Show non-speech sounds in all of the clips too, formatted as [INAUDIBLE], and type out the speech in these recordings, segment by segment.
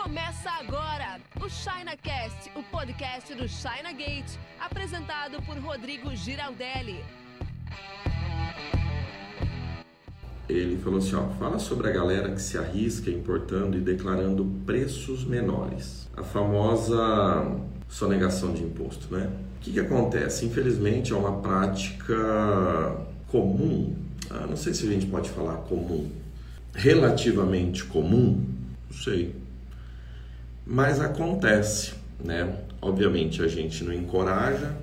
Começa agora o ChinaCast, o podcast do China Gate, apresentado por Rodrigo Giraldelli. Ele falou assim, ó, fala sobre a galera que se arrisca importando e declarando preços menores. A famosa sonegação de imposto, né? O que, que acontece? Infelizmente é uma prática comum, ah, não sei se a gente pode falar comum, relativamente comum, não sei, mas acontece, né? Obviamente a gente não encoraja,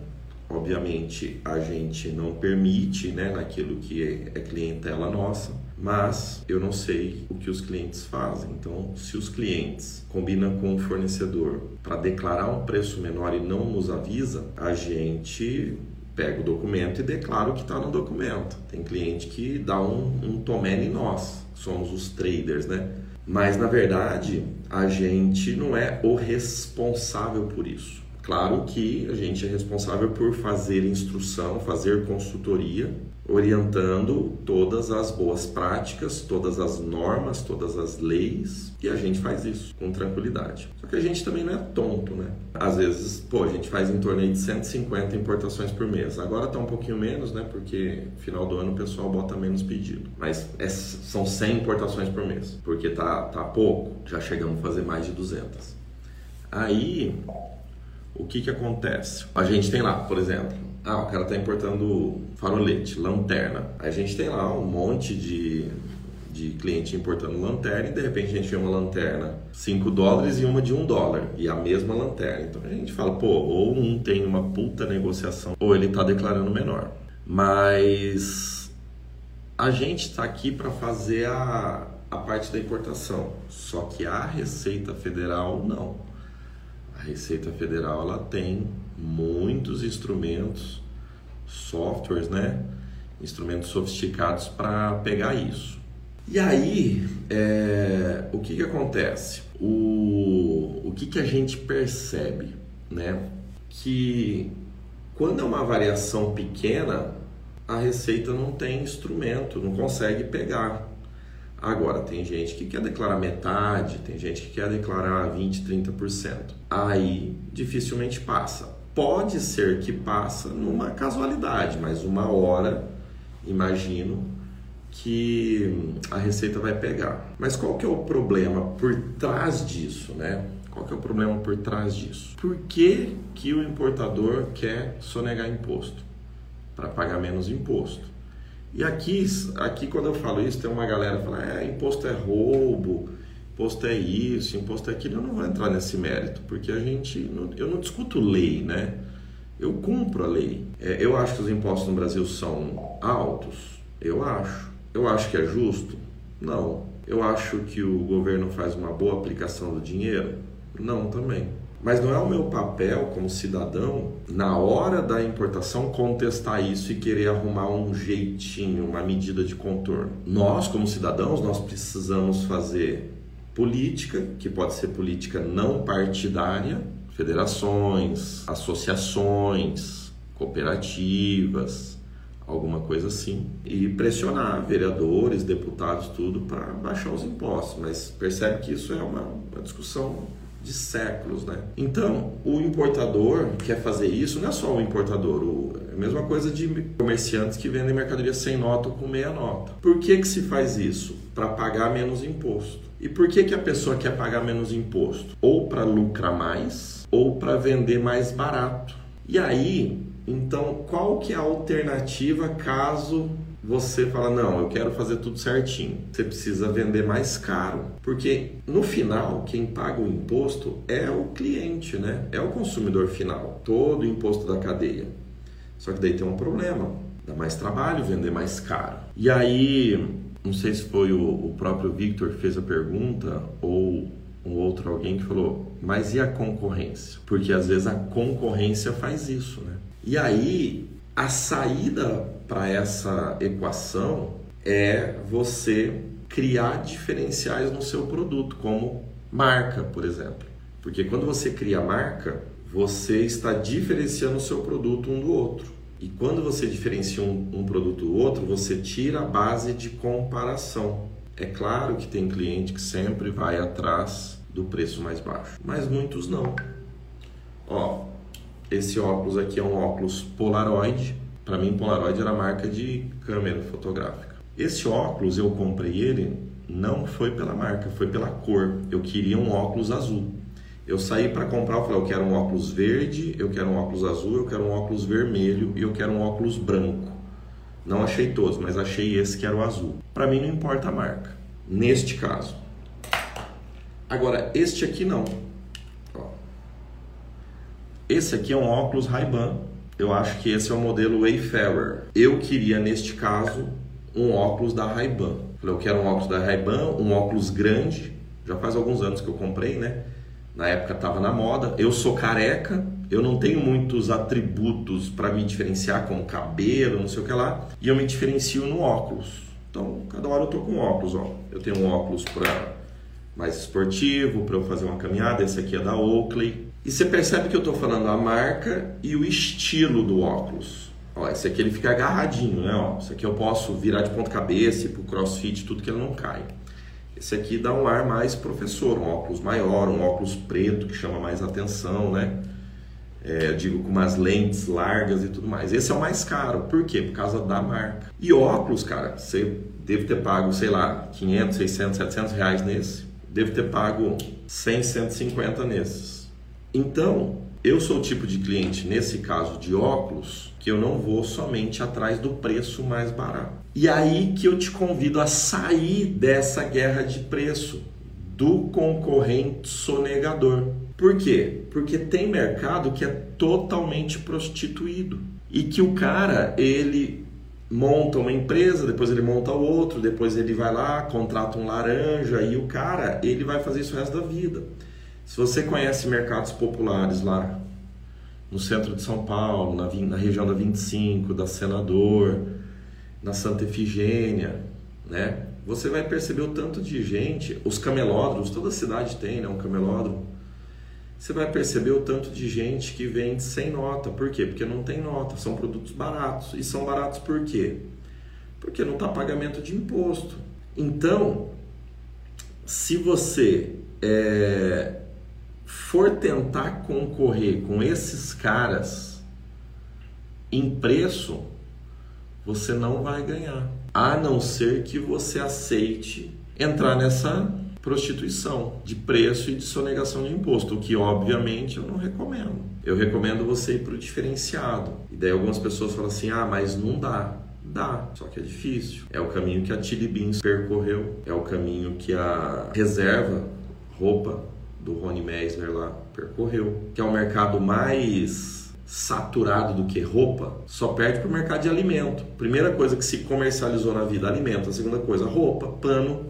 obviamente a gente não permite, né, naquilo que é, é clientela nossa, mas eu não sei o que os clientes fazem. Então, se os clientes combinam com o fornecedor para declarar um preço menor e não nos avisa, a gente pega o documento e declara o que está no documento. Tem cliente que dá um, um tomé em nós, somos os traders, né? Mas na verdade, a gente não é o responsável por isso. Claro que a gente é responsável por fazer instrução, fazer consultoria, orientando todas as boas práticas, todas as normas, todas as leis, e a gente faz isso com tranquilidade. Só que a gente também não é tonto, né? Às vezes, pô, a gente faz em torno de 150 importações por mês. Agora tá um pouquinho menos, né? Porque final do ano o pessoal bota menos pedido. Mas é, são 100 importações por mês, porque tá, tá pouco. Já chegamos a fazer mais de 200. Aí, o que que acontece? A gente tem lá, por exemplo, ah, o cara está importando farolete, lanterna. A gente tem lá um monte de, de cliente importando lanterna e de repente a gente vê uma lanterna 5 dólares e uma de 1 dólar e a mesma lanterna. Então a gente fala, pô, ou um tem uma puta negociação ou ele está declarando menor. Mas a gente está aqui para fazer a, a parte da importação, só que a Receita Federal não. Receita Federal ela tem muitos instrumentos, softwares, né? Instrumentos sofisticados para pegar isso. E aí, é, o que, que acontece? O, o que, que a gente percebe, né? Que quando é uma variação pequena, a receita não tem instrumento, não consegue pegar. Agora, tem gente que quer declarar metade, tem gente que quer declarar 20, 30%. Aí dificilmente passa. Pode ser que passa numa casualidade, mas uma hora, imagino, que a receita vai pegar. Mas qual que é o problema por trás disso, né? Qual que é o problema por trás disso? Por que, que o importador quer sonegar imposto? Para pagar menos imposto. E aqui, aqui quando eu falo isso, tem uma galera que fala, é, imposto é roubo, imposto é isso, imposto é aquilo, eu não vou entrar nesse mérito, porque a gente, eu não discuto lei, né? Eu cumpro a lei. É, eu acho que os impostos no Brasil são altos, eu acho. Eu acho que é justo? Não. Eu acho que o governo faz uma boa aplicação do dinheiro? Não, também. Mas não é o meu papel como cidadão, na hora da importação, contestar isso e querer arrumar um jeitinho, uma medida de contorno. Nós, como cidadãos, nós precisamos fazer política, que pode ser política não partidária, federações, associações, cooperativas, alguma coisa assim, e pressionar vereadores, deputados, tudo para baixar os impostos. Mas percebe que isso é uma, uma discussão de séculos, né? Então, o importador quer fazer isso, não é só o importador, o, é a mesma coisa de comerciantes que vendem mercadoria sem nota ou com meia nota. Por que que se faz isso? Para pagar menos imposto. E por que, que a pessoa quer pagar menos imposto? Ou para lucrar mais, ou para vender mais barato. E aí, então, qual que é a alternativa caso você fala, não, eu quero fazer tudo certinho. Você precisa vender mais caro. Porque no final, quem paga o imposto é o cliente, né? É o consumidor final. Todo o imposto da cadeia. Só que daí tem um problema. Dá mais trabalho vender mais caro. E aí, não sei se foi o, próprio Victor que fez a pergunta ou um outro alguém que falou, mas e a concorrência? Porque às vezes a concorrência faz isso, né? E aí a saída para essa equação é você criar diferenciais no seu produto, como marca, por exemplo. Porque quando você cria marca, você está diferenciando o seu produto um do outro. E quando você diferencia um, um produto do outro, você tira a base de comparação. É claro que tem cliente que sempre vai atrás do preço mais baixo, mas muitos não. Ó, esse óculos aqui é um óculos Polaroid. Para mim, Polaroid era marca de câmera fotográfica. Esse óculos eu comprei ele não foi pela marca, foi pela cor. Eu queria um óculos azul. Eu saí para comprar, eu falei, eu quero um óculos verde, eu quero um óculos azul, eu quero um óculos vermelho e eu quero um óculos branco. Não achei todos, mas achei esse que era o azul. Para mim não importa a marca, neste caso. Agora, este aqui não. Esse aqui é um óculos Ray-Ban. Eu acho que esse é o modelo Wayfarer. Eu queria, neste caso, um óculos da Ray-Ban. Falei, eu quero um óculos da Ray-Ban, um óculos grande. Já faz alguns anos que eu comprei, né? Na época estava na moda. Eu sou careca, eu não tenho muitos atributos para me diferenciar, como cabelo, não sei o que lá. E eu me diferencio no óculos. Então, cada hora eu tô com óculos, ó. Eu tenho um óculos para mais esportivo, para eu fazer uma caminhada. Esse aqui é da Oakley. E você percebe que eu estou falando a marca e o estilo do óculos. Ó, esse aqui ele fica agarradinho, né? Ó, esse aqui eu posso virar de ponta cabeça, ir pro crossfit, tudo que ele não cai. Esse aqui dá um ar mais professor, um óculos maior, um óculos preto que chama mais atenção, né? É, digo com umas lentes largas e tudo mais. Esse é o mais caro, por quê? Por causa da marca. E óculos, cara, você deve ter pago, sei lá, 500, 600, 700 reais nesse. Deve ter pago 100, 150 nesses. Então, eu sou o tipo de cliente, nesse caso de óculos, que eu não vou somente atrás do preço mais barato. E aí que eu te convido a sair dessa guerra de preço do concorrente sonegador. Por quê? Porque tem mercado que é totalmente prostituído e que o cara ele monta uma empresa, depois ele monta outro, depois ele vai lá, contrata um laranja e o cara ele vai fazer isso o resto da vida. Se você conhece mercados populares lá no centro de São Paulo, na, na região da 25, da Senador, na Santa Efigênia, né? Você vai perceber o tanto de gente, os camelódromos, toda cidade tem, né, um camelódromo. Você vai perceber o tanto de gente que vende sem nota. Por quê? Porque não tem nota, são produtos baratos. E são baratos por quê? Porque não está pagamento de imposto. Então, se você é, for tentar concorrer com esses caras em preço, você não vai ganhar. A não ser que você aceite entrar nessa prostituição de preço e de sonegação de imposto, o que obviamente eu não recomendo. Eu recomendo você ir para o diferenciado. E daí algumas pessoas falam assim: ah, mas não dá. Dá, só que é difícil. É o caminho que a Tilly Beans percorreu, é o caminho que a reserva roupa do Rony Meisner lá percorreu, que é um mercado mais saturado do que roupa, só perde para o mercado de alimento. Primeira coisa que se comercializou na vida, alimento. A segunda coisa, roupa, pano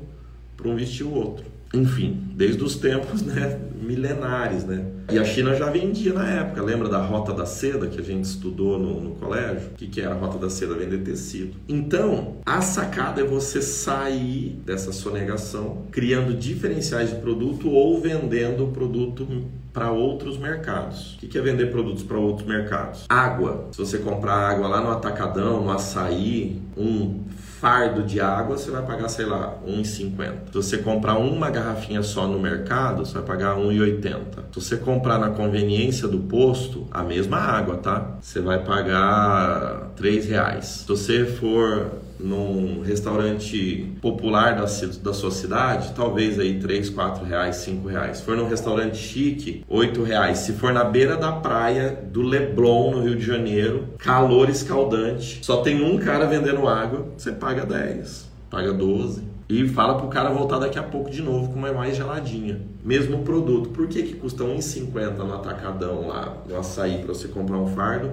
para um vestir o outro. Enfim, desde os tempos né, milenares, né? E a China já vendia na época, lembra da Rota da Seda que a gente estudou no, no colégio? O que, que era a Rota da Seda? Vender tecido. Então, a sacada é você sair dessa sonegação, criando diferenciais de produto ou vendendo o produto para outros mercados. O que é vender produtos para outros mercados? Água. Se você comprar água lá no Atacadão, no Açaí, um fardo de água, você vai pagar, sei lá, 1,50. Se você comprar uma garrafinha só no mercado, você vai pagar 1,80. Se você comprar na conveniência do posto, a mesma água, tá? Você vai pagar 3 reais. Se você for num restaurante popular da, da sua cidade, talvez aí 3, 4 reais, 5 reais. Se for num restaurante chique, 8 reais. Se for na beira da praia do Leblon, no Rio de Janeiro, calor escaldante, só tem um cara vendendo água, você paga 10, paga 12. E fala pro cara voltar daqui a pouco de novo com uma mais geladinha. Mesmo produto. Por que, que custa 1,50 no atacadão lá no açaí para você comprar um fardo?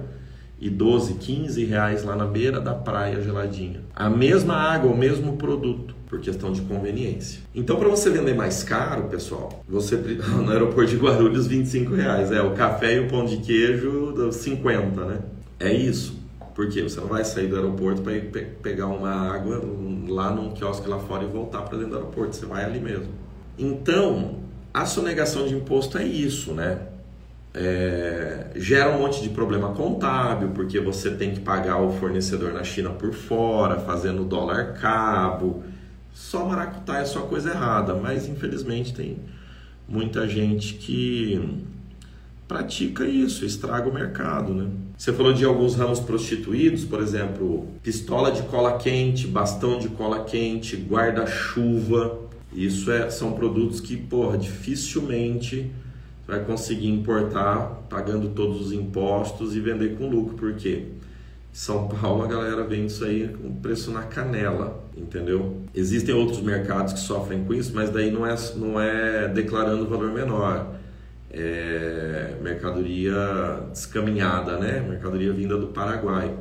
e 12, 15 reais lá na beira da praia geladinha. A mesma água, o mesmo produto, por questão de conveniência. Então, para você vender mais caro, pessoal, você [LAUGHS] no aeroporto de Guarulhos 25 reais, é o café e o pão de queijo 50, né? É isso. Porque você não vai sair do aeroporto para ir pe pegar uma água lá num quiosque lá fora e voltar para dentro do aeroporto. Você vai ali mesmo. Então, a sonegação de imposto é isso, né? é, gera um monte de problema contábil, porque você tem que pagar o fornecedor na China por fora, fazendo dólar cabo. Só maracutaia é só coisa errada, mas infelizmente tem muita gente que pratica isso, estraga o mercado, né? Você falou de alguns ramos prostituídos, por exemplo, pistola de cola quente, bastão de cola quente, guarda-chuva. Isso é, são produtos que, porra, dificilmente vai conseguir importar pagando todos os impostos e vender com lucro. Por quê? São Paulo a galera vende isso aí com preço na canela, entendeu? Existem outros mercados que sofrem com isso, mas daí não é, não é declarando valor menor. É mercadoria descaminhada, né? Mercadoria vinda do Paraguai.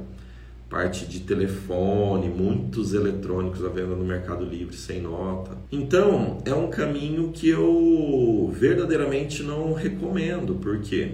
Parte de telefone, muitos eletrônicos à venda no Mercado Livre sem nota. Então, é um caminho que eu verdadeiramente não recomendo. Por quê?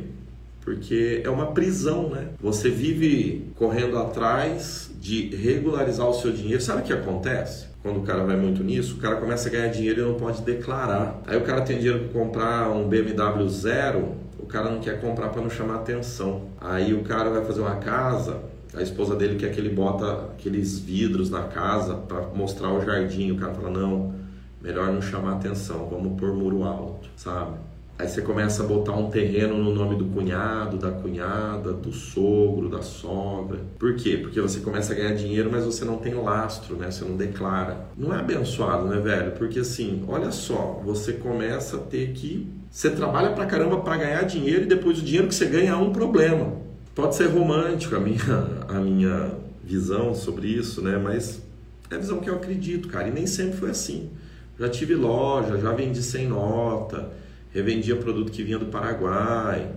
Porque é uma prisão, né? Você vive correndo atrás de regularizar o seu dinheiro. Sabe o que acontece? Quando o cara vai muito nisso, o cara começa a ganhar dinheiro e não pode declarar. Aí o cara tem dinheiro para comprar um BMW zero, o cara não quer comprar para não chamar atenção. Aí o cara vai fazer uma casa, a esposa dele quer que ele bota aqueles vidros na casa para mostrar o jardim. O cara fala: não, melhor não chamar atenção, vamos pôr muro alto, sabe? Aí você começa a botar um terreno no nome do cunhado, da cunhada, do sogro, da sogra. Por quê? Porque você começa a ganhar dinheiro, mas você não tem lastro, né? Você não declara. Não é abençoado, né, velho? Porque assim, olha só, você começa a ter que. Você trabalha pra caramba para ganhar dinheiro e depois o dinheiro que você ganha é um problema. Pode ser romântico a minha, [LAUGHS] a minha visão sobre isso, né? Mas é a visão que eu acredito, cara. E nem sempre foi assim. Já tive loja, já vendi sem nota revendia produto que vinha do Paraguai,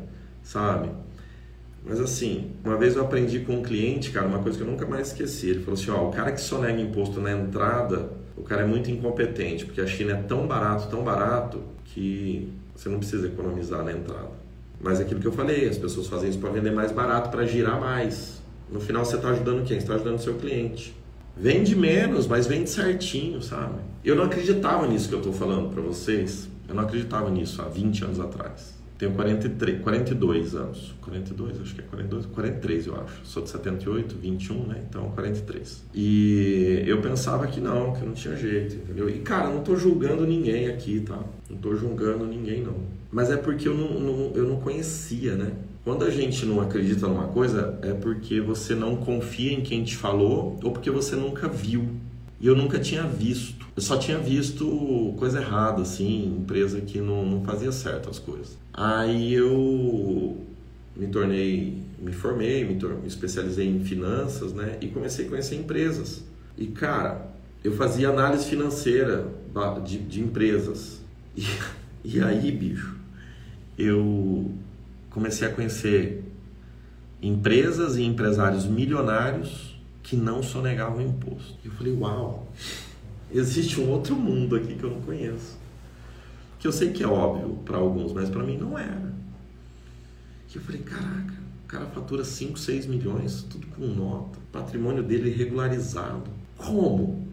sabe? Mas assim, uma vez eu aprendi com um cliente, cara, uma coisa que eu nunca mais esqueci. Ele falou assim: ó, o cara que só nega imposto na entrada, o cara é muito incompetente, porque a China é tão barato, tão barato, que você não precisa economizar na entrada. Mas é aquilo que eu falei, as pessoas fazem isso para vender mais barato, para girar mais. No final você está ajudando quem? Você está ajudando o seu cliente. Vende menos, mas vende certinho, sabe? Eu não acreditava nisso que eu estou falando para vocês. Eu não acreditava nisso há 20 anos atrás. Tenho 43, 42 anos. 42, acho que é 42, 43 eu acho. Sou de 78, 21, né? Então 43. E eu pensava que não, que não tinha jeito, entendeu? E cara, não tô julgando ninguém aqui, tá? Não tô julgando ninguém não. Mas é porque eu não, não, eu não conhecia, né? Quando a gente não acredita numa coisa, é porque você não confia em quem te falou ou porque você nunca viu. E eu nunca tinha visto. Eu só tinha visto coisa errada, assim, empresa que não, não fazia certo as coisas. Aí eu me tornei, me formei, me, me especializei em finanças, né? E comecei a conhecer empresas. E, cara, eu fazia análise financeira de, de empresas. [LAUGHS] E, e aí, bicho, eu comecei a conhecer empresas e empresários milionários que não sonegavam imposto. Eu falei, uau, existe um outro mundo aqui que eu não conheço. Que eu sei que é óbvio para alguns, mas para mim não era. Que eu falei, caraca, o cara fatura 5, 6 milhões, tudo com nota, patrimônio dele regularizado. Como?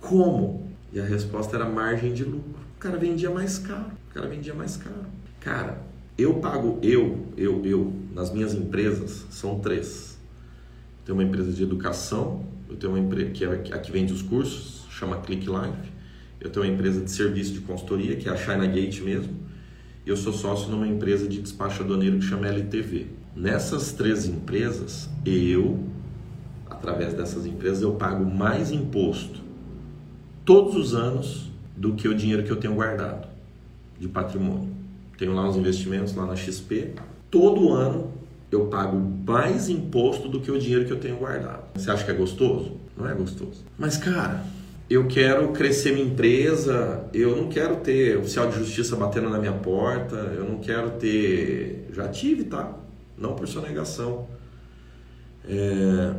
Como? E a resposta era margem de lucro. O cara vendia mais caro. O cara vendia mais caro. Cara, eu pago, eu, eu, eu, nas minhas empresas, são três tenho uma empresa de educação, eu tenho uma empresa que é a que vende os cursos, chama Click Life. Eu tenho uma empresa de serviço de consultoria, que é a China Gate mesmo. Eu sou sócio numa empresa de despacho aduaneiro que chama LTV. Nessas três empresas, eu, através dessas empresas, eu pago mais imposto todos os anos do que o dinheiro que eu tenho guardado de patrimônio. Tenho lá os investimentos lá na XP. Todo ano eu pago mais imposto do que o dinheiro que eu tenho guardado. Você acha que é gostoso? Não é gostoso. Mas, cara, eu quero crescer minha empresa, eu não quero ter oficial de justiça batendo na minha porta, eu não quero ter. Já tive, tá? Não por sonegação. É...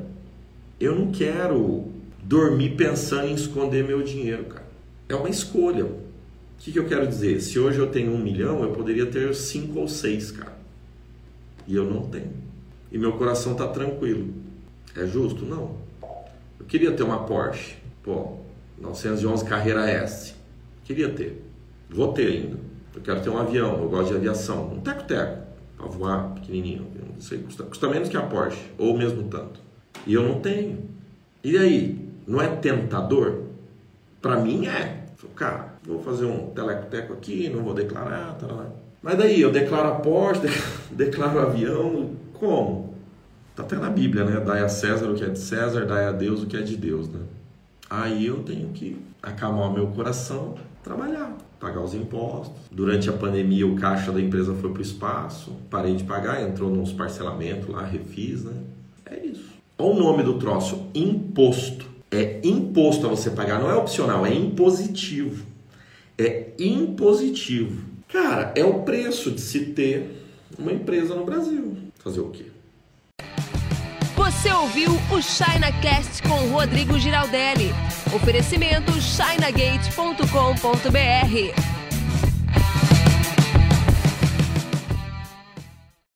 Eu não quero dormir pensando em esconder meu dinheiro, cara. É uma escolha. O que, que eu quero dizer? Se hoje eu tenho um milhão, eu poderia ter cinco ou seis, cara. E eu não tenho. E meu coração está tranquilo. É justo? Não. Eu queria ter uma Porsche. Pô, 911 Carreira S. Queria ter. Vou ter ainda. Eu quero ter um avião. Eu gosto de aviação. Um teco-teco. Para voar pequenininho. Não sei. Custa, custa menos que a Porsche. Ou mesmo tanto. E eu não tenho. E aí? Não é tentador? Para mim é. Cara, vou fazer um telecoteco aqui, não vou declarar, tá lá. Mas daí eu declaro a Porsche, [LAUGHS] declaro avião, como? Tá até na Bíblia, né? Dai a César o que é de César, dai a Deus o que é de Deus, né? Aí eu tenho que acalmar meu coração, trabalhar, pagar os impostos. Durante a pandemia, o caixa da empresa foi para o espaço, parei de pagar, entrou nos parcelamentos lá, refis, né? É isso. Olha o nome do troço: imposto. É imposto a você pagar, não é opcional, é impositivo. É impositivo. Cara, é o preço de se ter uma empresa no Brasil. Fazer o quê? Você ouviu o ChinaCast com Rodrigo Giraldelli. Oferecimento chinagate.com.br.